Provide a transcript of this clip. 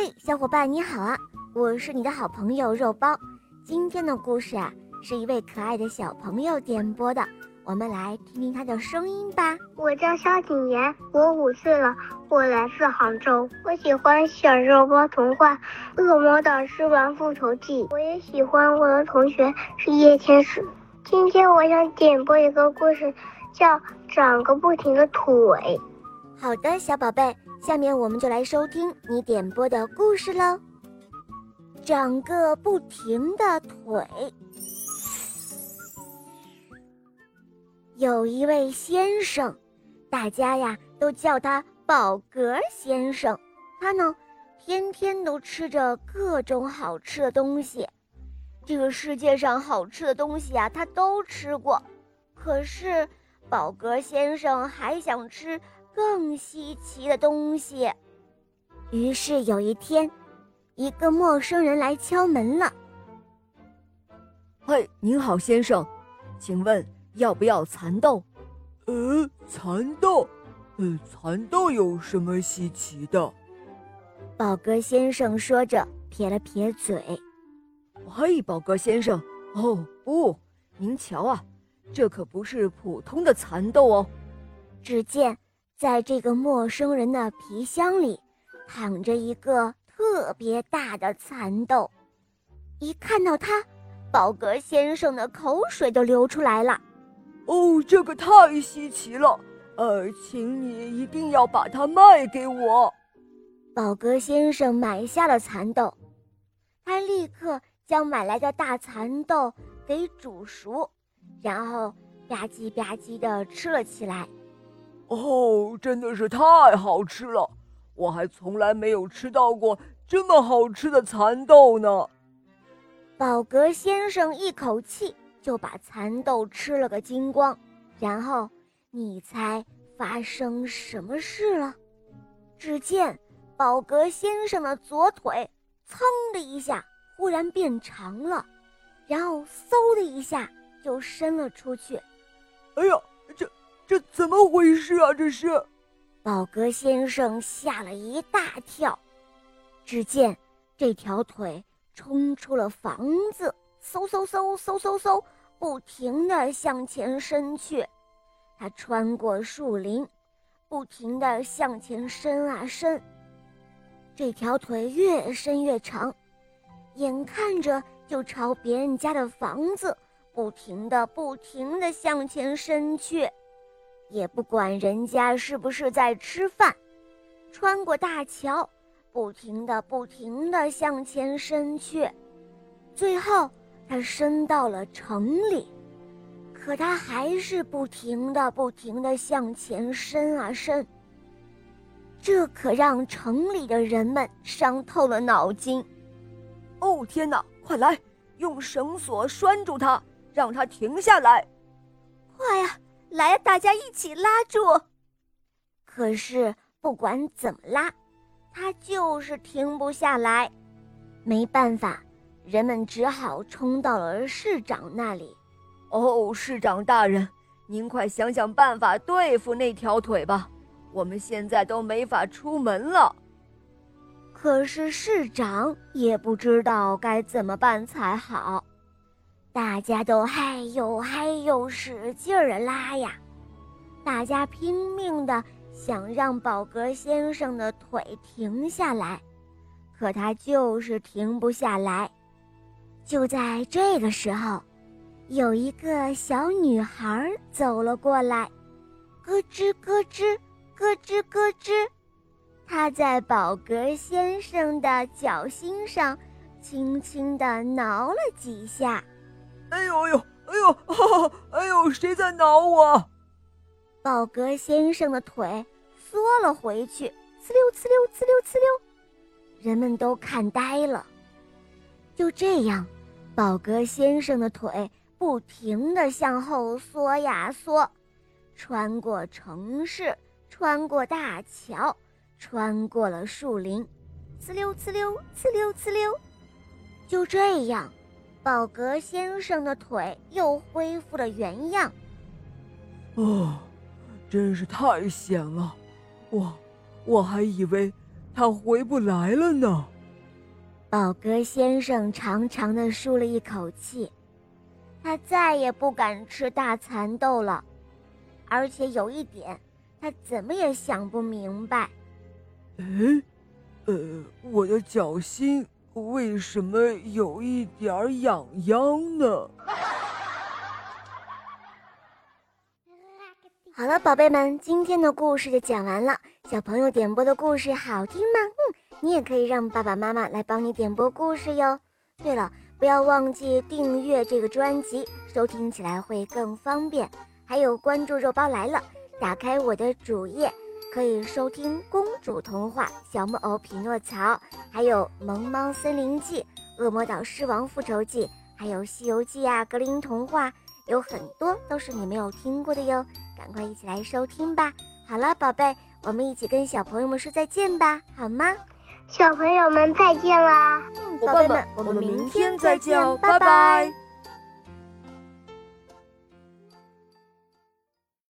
嘿，小伙伴你好啊！我是你的好朋友肉包。今天的故事啊，是一位可爱的小朋友点播的，我们来听听他的声音吧。我叫肖景言，我五岁了，我来自杭州。我喜欢小肉包童话《恶魔导师王复仇记》，我也喜欢我的同学是叶天使。今天我想点播一个故事，叫《长个不停的腿》。好的，小宝贝。下面我们就来收听你点播的故事喽。长个不停的腿。有一位先生，大家呀都叫他宝格先生。他呢，天天都吃着各种好吃的东西。这个世界上好吃的东西啊，他都吃过。可是，宝格先生还想吃。更稀奇的东西。于是有一天，一个陌生人来敲门了。嘿，您好，先生，请问要不要蚕豆？呃，蚕豆，呃，蚕豆有什么稀奇的？宝格先生说着，撇了撇嘴。嘿，宝格先生，哦不，您瞧啊，这可不是普通的蚕豆哦。只见。在这个陌生人的皮箱里，躺着一个特别大的蚕豆。一看到它，宝格先生的口水都流出来了。哦，这个太稀奇了，呃，请你一定要把它卖给我。宝格先生买下了蚕豆，他立刻将买来的大蚕豆给煮熟，然后吧唧吧唧地吃了起来。哦，真的是太好吃了！我还从来没有吃到过这么好吃的蚕豆呢。宝格先生一口气就把蚕豆吃了个精光，然后你猜发生什么事了？只见宝格先生的左腿噌的一下忽然变长了，然后嗖的一下就伸了出去。哎呀！这这怎么回事啊？这是，宝格先生吓了一大跳。只见这条腿冲出了房子，嗖嗖嗖嗖嗖嗖，不停地向前伸去。它穿过树林，不停地向前伸啊伸。这条腿越伸越长，眼看着就朝别人家的房子不停地、不停地向前伸去。也不管人家是不是在吃饭，穿过大桥，不停的、不停的向前伸去，最后他伸到了城里，可他还是不停的、不停的向前伸啊伸。这可让城里的人们伤透了脑筋。哦天哪，快来，用绳索拴住他，让他停下来！快呀！来，大家一起拉住！可是不管怎么拉，他就是停不下来。没办法，人们只好冲到了市长那里。哦，市长大人，您快想想办法对付那条腿吧！我们现在都没法出门了。可是市长也不知道该怎么办才好。大家都嗨呦嗨呦，使劲儿拉呀！大家拼命的想让宝格先生的腿停下来，可他就是停不下来。就在这个时候，有一个小女孩走了过来，咯吱咯吱，咯吱咯吱，她在宝格先生的脚心上轻轻地挠了几下。哎呦呦，哎呦，哎呦，谁在挠我？宝格先生的腿缩了回去，呲溜呲溜呲溜呲溜，人们都看呆了。就这样，宝格先生的腿不停地向后缩呀缩，穿过城市，穿过大桥，穿过了树林，呲溜呲溜呲溜呲溜，就这样。宝格先生的腿又恢复了原样。哦，真是太险了！我我还以为他回不来了呢。宝格先生长长的舒了一口气，他再也不敢吃大蚕豆了，而且有一点，他怎么也想不明白。哎，呃，我的脚心为什么有一点痒痒呢？好了，宝贝们，今天的故事就讲完了。小朋友点播的故事好听吗？嗯，你也可以让爸爸妈妈来帮你点播故事哟。对了，不要忘记订阅这个专辑，收听起来会更方便。还有关注肉包来了，打开我的主页，可以收听公主童话《小木偶匹诺曹》，还有《萌猫森林记》《恶魔岛狮王复仇记》，还有《西游记》啊，《格林童话》。有很多都是你没有听过的哟，赶快一起来收听吧！好了，宝贝，我们一起跟小朋友们说再见吧，好吗？小朋友们再见啦！宝贝们，我们明天再见，拜拜。